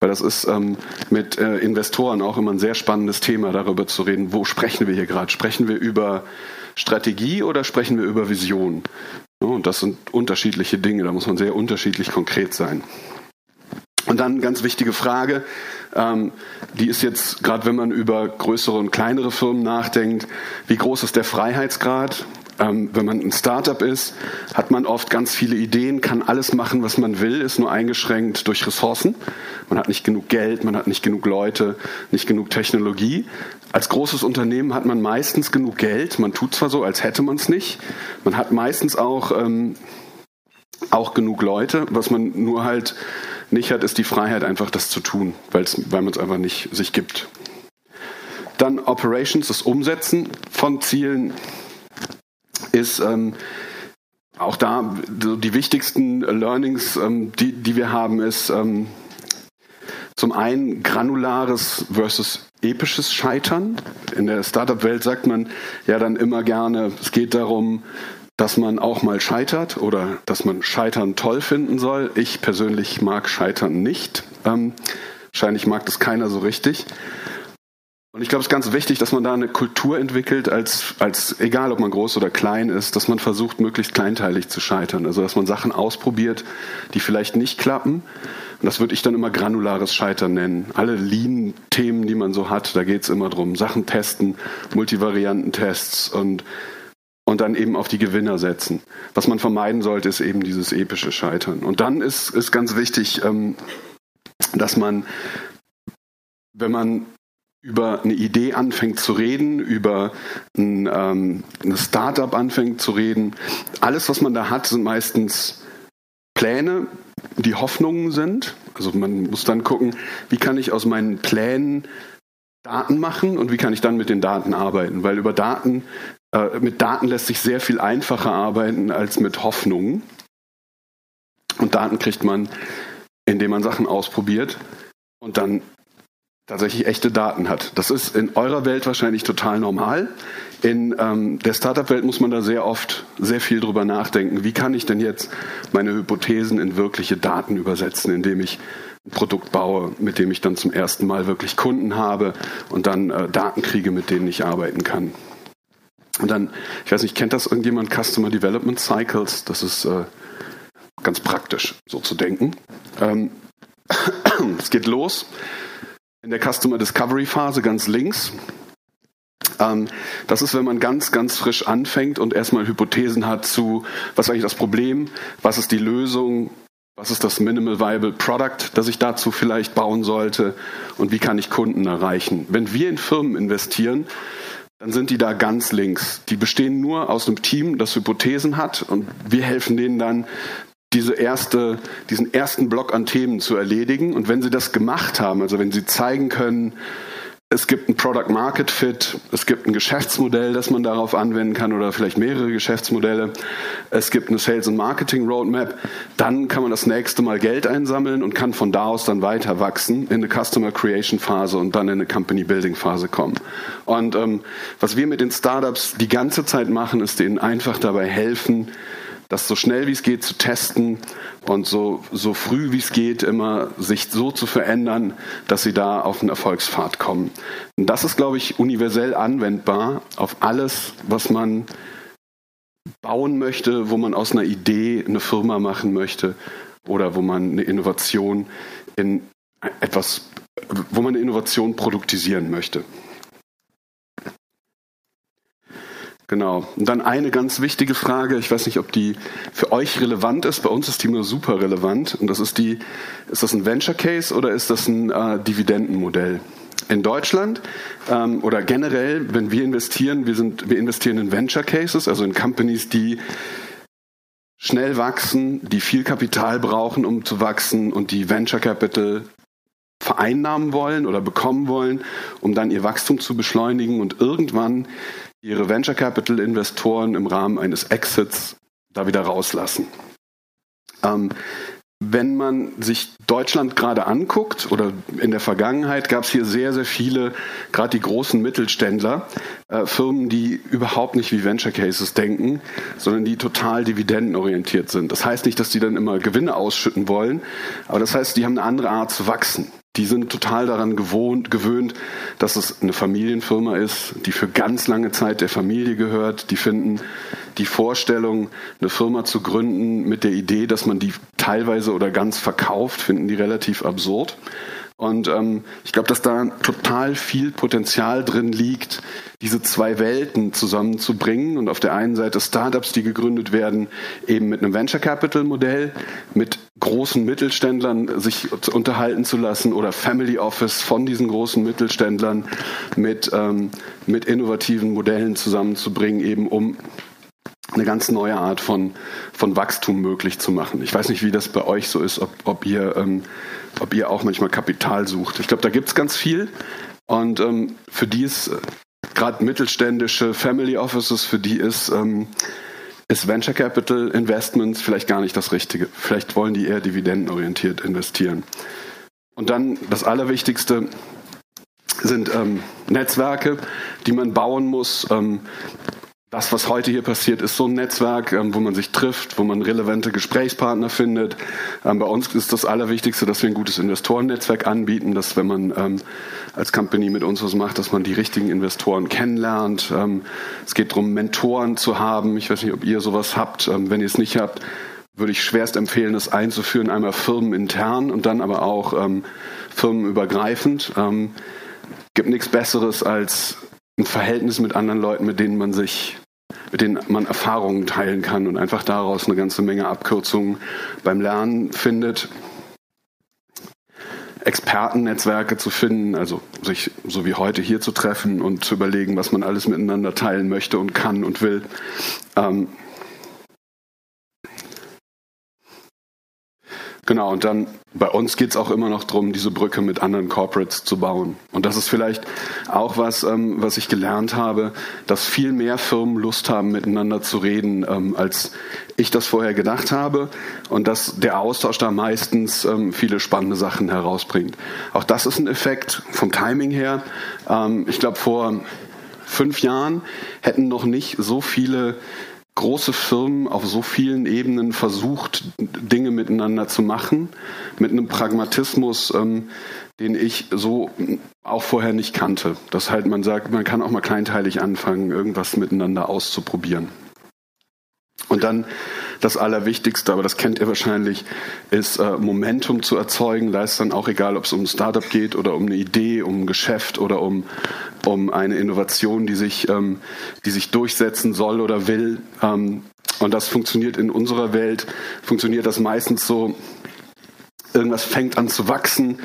Weil das ist ähm, mit äh, Investoren auch immer ein sehr spannendes Thema, darüber zu reden, wo sprechen wir hier gerade? Sprechen wir über Strategie oder sprechen wir über Vision? Und das sind unterschiedliche Dinge, da muss man sehr unterschiedlich konkret sein. Und dann ganz wichtige Frage, ähm, die ist jetzt, gerade wenn man über größere und kleinere Firmen nachdenkt, wie groß ist der Freiheitsgrad? Ähm, wenn man ein Startup ist, hat man oft ganz viele Ideen, kann alles machen, was man will, ist nur eingeschränkt durch Ressourcen. Man hat nicht genug Geld, man hat nicht genug Leute, nicht genug Technologie. Als großes Unternehmen hat man meistens genug Geld. Man tut zwar so, als hätte man es nicht. Man hat meistens auch, ähm, auch genug Leute. Was man nur halt nicht hat, ist die Freiheit, einfach das zu tun, weil man es einfach nicht sich gibt. Dann Operations, das Umsetzen von Zielen ist ähm, auch da die wichtigsten Learnings, ähm, die, die wir haben, ist ähm, zum einen granulares versus episches Scheitern. In der Startup-Welt sagt man ja dann immer gerne, es geht darum, dass man auch mal scheitert oder dass man Scheitern toll finden soll. Ich persönlich mag Scheitern nicht. Ähm, wahrscheinlich mag das keiner so richtig. Und ich glaube, es ist ganz wichtig, dass man da eine Kultur entwickelt, als, als egal ob man groß oder klein ist, dass man versucht, möglichst kleinteilig zu scheitern. Also dass man Sachen ausprobiert, die vielleicht nicht klappen. Und das würde ich dann immer granulares Scheitern nennen. Alle Lean-Themen, die man so hat, da geht es immer drum. Sachen testen, Multivariantentests und, und dann eben auf die Gewinner setzen. Was man vermeiden sollte, ist eben dieses epische Scheitern. Und dann ist, ist ganz wichtig, ähm, dass man wenn man über eine Idee anfängt zu reden, über ein ähm, eine Startup anfängt zu reden. Alles, was man da hat, sind meistens Pläne, die Hoffnungen sind. Also man muss dann gucken, wie kann ich aus meinen Plänen Daten machen und wie kann ich dann mit den Daten arbeiten. Weil über Daten, äh, mit Daten lässt sich sehr viel einfacher arbeiten als mit Hoffnungen. Und Daten kriegt man, indem man Sachen ausprobiert und dann tatsächlich echte Daten hat. Das ist in eurer Welt wahrscheinlich total normal. In ähm, der Startup-Welt muss man da sehr oft sehr viel drüber nachdenken. Wie kann ich denn jetzt meine Hypothesen in wirkliche Daten übersetzen, indem ich ein Produkt baue, mit dem ich dann zum ersten Mal wirklich Kunden habe und dann äh, Daten kriege, mit denen ich arbeiten kann. Und dann, ich weiß nicht, kennt das irgendjemand Customer Development Cycles? Das ist äh, ganz praktisch, so zu denken. Ähm, es geht los in der Customer Discovery Phase ganz links. Ähm, das ist, wenn man ganz, ganz frisch anfängt und erstmal Hypothesen hat zu, was ist eigentlich das Problem, was ist die Lösung, was ist das Minimal Viable Product, das ich dazu vielleicht bauen sollte und wie kann ich Kunden erreichen. Wenn wir in Firmen investieren, dann sind die da ganz links. Die bestehen nur aus einem Team, das Hypothesen hat und wir helfen denen dann, diese erste, diesen ersten Block an Themen zu erledigen. Und wenn Sie das gemacht haben, also wenn Sie zeigen können, es gibt ein Product Market Fit, es gibt ein Geschäftsmodell, das man darauf anwenden kann oder vielleicht mehrere Geschäftsmodelle, es gibt eine Sales and Marketing Roadmap, dann kann man das nächste Mal Geld einsammeln und kann von da aus dann weiter wachsen in eine Customer Creation Phase und dann in eine Company Building Phase kommen. Und ähm, was wir mit den Startups die ganze Zeit machen, ist denen einfach dabei helfen, das so schnell wie es geht zu testen und so, so früh wie es geht immer sich so zu verändern, dass sie da auf einen Erfolgspfad kommen. Und das ist, glaube ich, universell anwendbar auf alles, was man bauen möchte, wo man aus einer Idee eine Firma machen möchte oder wo man eine Innovation in etwas, wo man eine Innovation produktisieren möchte. Genau. Und dann eine ganz wichtige Frage, ich weiß nicht, ob die für euch relevant ist, bei uns ist die nur super relevant. Und das ist die, ist das ein Venture Case oder ist das ein äh, Dividendenmodell? In Deutschland ähm, oder generell, wenn wir investieren, wir, sind, wir investieren in Venture Cases, also in Companies, die schnell wachsen, die viel Kapital brauchen, um zu wachsen und die Venture Capital vereinnahmen wollen oder bekommen wollen, um dann ihr Wachstum zu beschleunigen und irgendwann ihre Venture Capital Investoren im Rahmen eines Exits da wieder rauslassen. Ähm, wenn man sich Deutschland gerade anguckt oder in der Vergangenheit gab es hier sehr, sehr viele, gerade die großen Mittelständler, äh, Firmen, die überhaupt nicht wie Venture Cases denken, sondern die total dividendenorientiert sind. Das heißt nicht, dass die dann immer Gewinne ausschütten wollen, aber das heißt, die haben eine andere Art zu wachsen. Die sind total daran gewohnt, gewöhnt, dass es eine Familienfirma ist, die für ganz lange Zeit der Familie gehört. Die finden die Vorstellung, eine Firma zu gründen mit der Idee, dass man die teilweise oder ganz verkauft, finden die relativ absurd. Und ähm, ich glaube, dass da total viel Potenzial drin liegt, diese zwei Welten zusammenzubringen. Und auf der einen Seite Startups, die gegründet werden, eben mit einem Venture Capital Modell, mit großen Mittelständlern sich unterhalten zu lassen oder Family Office von diesen großen Mittelständlern mit, ähm, mit innovativen Modellen zusammenzubringen, eben um eine ganz neue Art von, von Wachstum möglich zu machen. Ich weiß nicht, wie das bei euch so ist, ob, ob, ihr, ähm, ob ihr auch manchmal Kapital sucht. Ich glaube, da gibt es ganz viel. Und ähm, für die ist äh, gerade mittelständische Family Offices, für die ist, ähm, ist Venture Capital Investments vielleicht gar nicht das Richtige. Vielleicht wollen die eher dividendenorientiert investieren. Und dann das Allerwichtigste sind ähm, Netzwerke, die man bauen muss. Das, was heute hier passiert, ist so ein Netzwerk, ähm, wo man sich trifft, wo man relevante Gesprächspartner findet. Ähm, bei uns ist das Allerwichtigste, dass wir ein gutes Investorennetzwerk anbieten, dass wenn man ähm, als Company mit uns was macht, dass man die richtigen Investoren kennenlernt. Es geht darum, Mentoren zu haben. Ich weiß nicht, ob ihr sowas habt. Wenn ihr es nicht habt, würde ich schwerst empfehlen, das einzuführen, einmal firmenintern und dann aber auch firmenübergreifend. Gibt nichts Besseres als ein Verhältnis mit anderen Leuten, mit denen man sich mit denen man Erfahrungen teilen kann und einfach daraus eine ganze Menge Abkürzungen beim Lernen findet. Expertennetzwerke zu finden, also sich so wie heute hier zu treffen und zu überlegen, was man alles miteinander teilen möchte und kann und will. Ähm, Genau, und dann bei uns geht es auch immer noch darum, diese Brücke mit anderen Corporates zu bauen. Und das ist vielleicht auch was, ähm, was ich gelernt habe, dass viel mehr Firmen Lust haben, miteinander zu reden, ähm, als ich das vorher gedacht habe. Und dass der Austausch da meistens ähm, viele spannende Sachen herausbringt. Auch das ist ein Effekt vom Timing her. Ähm, ich glaube, vor fünf Jahren hätten noch nicht so viele große Firmen auf so vielen Ebenen versucht, Dinge miteinander zu machen, mit einem Pragmatismus, ähm, den ich so auch vorher nicht kannte. Dass halt man sagt, man kann auch mal kleinteilig anfangen, irgendwas miteinander auszuprobieren. Und dann das Allerwichtigste, aber das kennt ihr wahrscheinlich, ist äh, Momentum zu erzeugen. Da ist dann auch egal, ob es um ein Startup geht oder um eine Idee, um ein Geschäft oder um, um eine Innovation, die sich, ähm, die sich durchsetzen soll oder will. Ähm, und das funktioniert in unserer Welt, funktioniert das meistens so, irgendwas fängt an zu wachsen,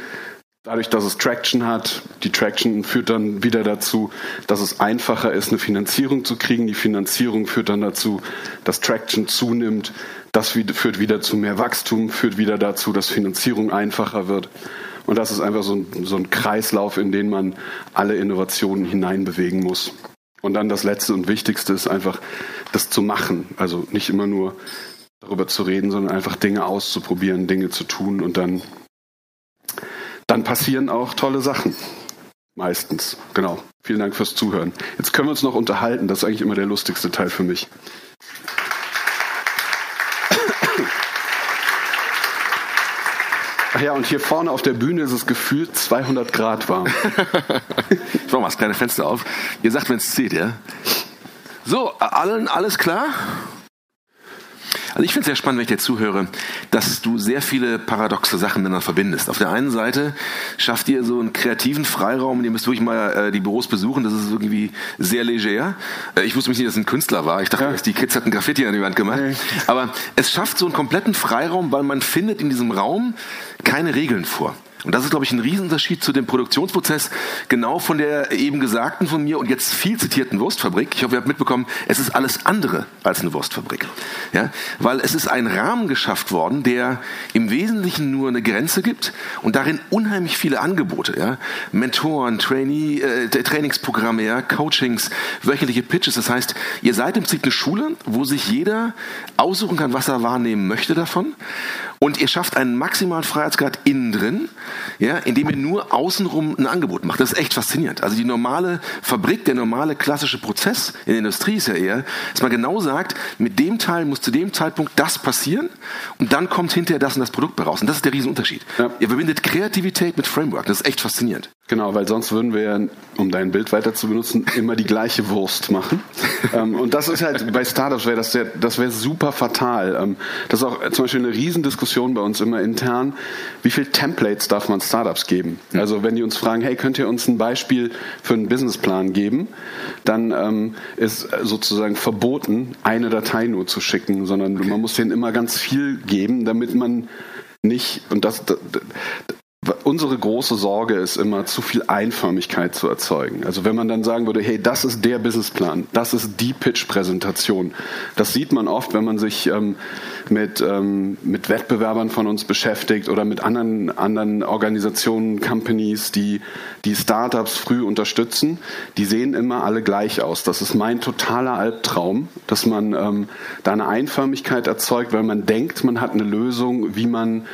Dadurch, dass es Traction hat, die Traction führt dann wieder dazu, dass es einfacher ist, eine Finanzierung zu kriegen. Die Finanzierung führt dann dazu, dass Traction zunimmt. Das führt wieder zu mehr Wachstum, führt wieder dazu, dass Finanzierung einfacher wird. Und das ist einfach so ein, so ein Kreislauf, in den man alle Innovationen hineinbewegen muss. Und dann das Letzte und Wichtigste ist einfach, das zu machen. Also nicht immer nur darüber zu reden, sondern einfach Dinge auszuprobieren, Dinge zu tun und dann dann passieren auch tolle Sachen. Meistens. Genau. Vielen Dank fürs Zuhören. Jetzt können wir uns noch unterhalten. Das ist eigentlich immer der lustigste Teil für mich. Ach ja, und hier vorne auf der Bühne ist es gefühlt 200 Grad warm. ich mach mal das kleine Fenster auf. Ihr sagt, wenn es zählt, ja? So, allen alles klar? Also ich finde es sehr spannend, wenn ich dir zuhöre, dass du sehr viele paradoxe Sachen miteinander verbindest. Auf der einen Seite schafft ihr so einen kreativen Freiraum, in dem müsst wirklich mal äh, die Büros besuchen. Das ist irgendwie sehr leger. Äh, ich wusste nicht, dass es ein Künstler war. Ich dachte, ja. die Kids hatten Graffiti an die Wand gemacht. Nee. Aber es schafft so einen kompletten Freiraum, weil man findet in diesem Raum keine Regeln vor. Und das ist, glaube ich, ein Riesenunterschied zu dem Produktionsprozess, genau von der eben gesagten von mir und jetzt viel zitierten Wurstfabrik. Ich hoffe, ihr habt mitbekommen, es ist alles andere als eine Wurstfabrik. Ja? Weil es ist ein Rahmen geschafft worden, der im Wesentlichen nur eine Grenze gibt und darin unheimlich viele Angebote. Ja? Mentoren, Trainee, äh, Trainingsprogramme, ja? Coachings, wöchentliche Pitches. Das heißt, ihr seid im Prinzip eine Schule, wo sich jeder aussuchen kann, was er wahrnehmen möchte davon. Und ihr schafft einen maximalen Freiheitsgrad innen drin, ja, indem ihr nur außenrum ein Angebot macht. Das ist echt faszinierend. Also die normale Fabrik, der normale klassische Prozess in der Industrie ist ja eher, dass man genau sagt, mit dem Teil muss zu dem Zeitpunkt das passieren und dann kommt hinterher das und das Produkt raus. Und das ist der Riesenunterschied. Ja. Ihr verbindet Kreativität mit Framework. Das ist echt faszinierend. Genau, weil sonst würden wir ja, um dein Bild weiter zu benutzen, immer die gleiche Wurst machen. ähm, und das ist halt, bei Startups wäre das, das wäre super fatal. Ähm, das ist auch zum Beispiel eine Riesendiskussion bei uns immer intern. Wie viel Templates darf man Startups geben? Also wenn die uns fragen, hey, könnt ihr uns ein Beispiel für einen Businessplan geben? Dann ähm, ist sozusagen verboten, eine Datei nur zu schicken, sondern okay. man muss denen immer ganz viel geben, damit man nicht, und das, das Unsere große Sorge ist immer, zu viel Einförmigkeit zu erzeugen. Also wenn man dann sagen würde, hey, das ist der Businessplan, das ist die Pitch-Präsentation. Das sieht man oft, wenn man sich ähm, mit, ähm, mit Wettbewerbern von uns beschäftigt oder mit anderen, anderen Organisationen, Companies, die die Startups früh unterstützen. Die sehen immer alle gleich aus. Das ist mein totaler Albtraum, dass man ähm, da eine Einförmigkeit erzeugt, weil man denkt, man hat eine Lösung, wie man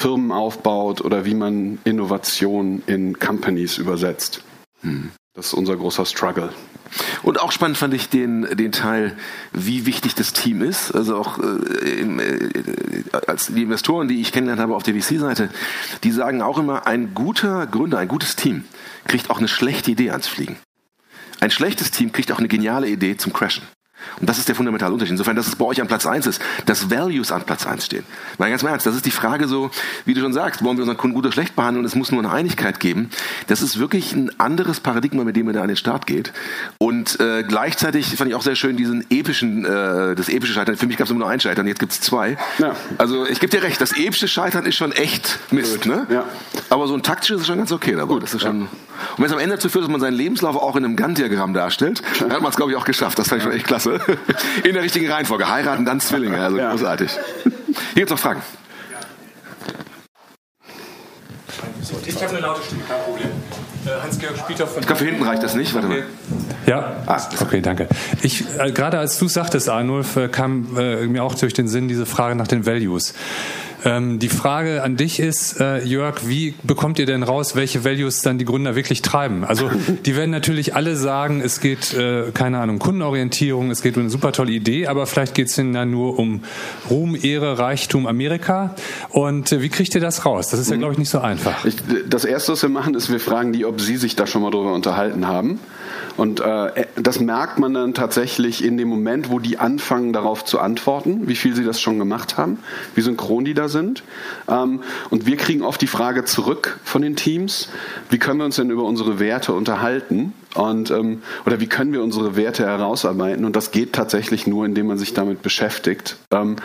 Firmen aufbaut oder wie man Innovation in Companies übersetzt. Hm. Das ist unser großer Struggle. Und auch spannend fand ich den, den Teil, wie wichtig das Team ist. Also auch äh, im, äh, als die Investoren, die ich kennengelernt habe auf der VC-Seite, die sagen auch immer, ein guter Gründer, ein gutes Team kriegt auch eine schlechte Idee ans Fliegen. Ein schlechtes Team kriegt auch eine geniale Idee zum Crashen. Und das ist der fundamentale Unterschied. Insofern, dass es bei euch an Platz eins ist, dass Values an Platz eins stehen. Mal ganz im Ernst, das ist die Frage so, wie du schon sagst, wollen wir unseren Kunden gut oder schlecht behandeln und es muss nur eine Einigkeit geben. Das ist wirklich ein anderes Paradigma, mit dem ihr da an den Start geht. Und äh, gleichzeitig fand ich auch sehr schön diesen epischen, äh, das epische Scheitern. Für mich gab es immer nur ein Scheitern, jetzt gibt es zwei. Ja. Also ich gebe dir recht, das epische Scheitern ist schon echt Mist. Ne? Ja. Aber so ein taktisches ist schon ganz okay dabei. Das ist schon, ja. Und wenn es am Ende dazu führt, dass man seinen Lebenslauf auch in einem Gantt-Diagramm darstellt, dann hat man es, glaube ich, auch geschafft. Das fand ich schon echt klasse. In der richtigen Reihenfolge. Heiraten, dann Zwillinge. Also ja. großartig. Hier gibt es noch Fragen. Ich habe eine laute Stimme, kein Problem. Äh, Hans-Georg Spieter von. Ich glaube, für hinten reicht das nicht. Warte mal. Ja, ah, okay, danke. Ich, äh, gerade als du sagtest, Arnulf, äh, kam äh, mir auch durch den Sinn diese Frage nach den Values. Ähm, die Frage an dich ist, äh, Jörg, wie bekommt ihr denn raus, welche Values dann die Gründer wirklich treiben? Also die werden natürlich alle sagen, es geht, äh, keine Ahnung, Kundenorientierung, es geht um eine super tolle Idee, aber vielleicht geht es ihnen dann nur um Ruhm, Ehre, Reichtum, Amerika. Und äh, wie kriegt ihr das raus? Das ist ja, glaube ich, nicht so einfach. Ich, das Erste, was wir machen, ist, wir fragen die, ob sie sich da schon mal drüber unterhalten haben. Und äh, das merkt man dann tatsächlich in dem Moment, wo die anfangen, darauf zu antworten, wie viel sie das schon gemacht haben, wie synchron die da sind. Ähm, und wir kriegen oft die Frage zurück von den Teams, wie können wir uns denn über unsere Werte unterhalten? Und, ähm, oder wie können wir unsere Werte herausarbeiten? Und das geht tatsächlich nur, indem man sich damit beschäftigt. Ähm,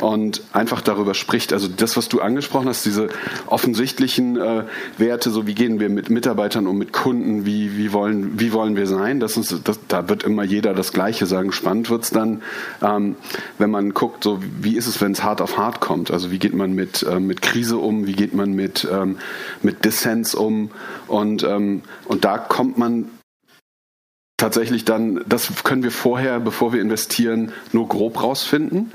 und einfach darüber spricht. Also das, was du angesprochen hast, diese offensichtlichen äh, Werte, so wie gehen wir mit Mitarbeitern um, mit Kunden, wie, wie, wollen, wie wollen wir sein, das ist, das, da wird immer jeder das Gleiche sagen. Spannend wird's dann, ähm, wenn man guckt, so wie ist es, wenn es hart auf hart kommt. Also wie geht man mit, äh, mit Krise um, wie geht man mit, ähm, mit Dissens um und, ähm, und da kommt man tatsächlich dann, das können wir vorher, bevor wir investieren, nur grob rausfinden.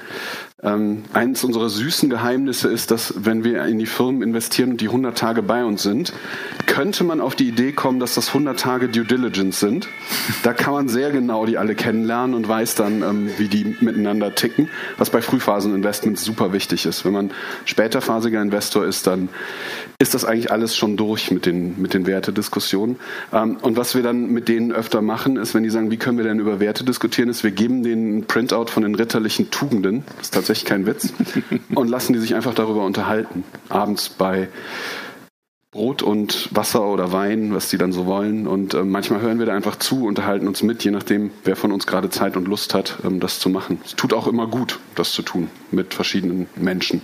Ähm, eines unserer süßen Geheimnisse ist, dass wenn wir in die Firmen investieren und die 100 Tage bei uns sind, könnte man auf die Idee kommen, dass das 100 Tage Due Diligence sind. Da kann man sehr genau die alle kennenlernen und weiß dann, ähm, wie die miteinander ticken, was bei Frühphasen-Investments super wichtig ist. Wenn man späterphasiger Investor ist, dann ist das eigentlich alles schon durch mit den, mit den Wertediskussionen. Ähm, und was wir dann mit denen öfter machen, ist, wenn die sagen, wie können wir denn über Werte diskutieren, ist, wir geben denen ein Printout von den ritterlichen Tugenden, das ist tatsächlich kein Witz, und lassen die sich einfach darüber unterhalten. Abends bei Brot und Wasser oder Wein, was die dann so wollen. Und äh, manchmal hören wir da einfach zu, unterhalten uns mit, je nachdem, wer von uns gerade Zeit und Lust hat, ähm, das zu machen. Es tut auch immer gut, das zu tun mit verschiedenen Menschen.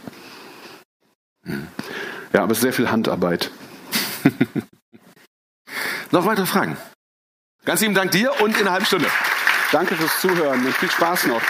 Ja, aber es ist sehr viel Handarbeit. Noch weitere Fragen? Ganz lieben Dank dir und in einer halben Stunde. Danke fürs Zuhören und viel Spaß noch.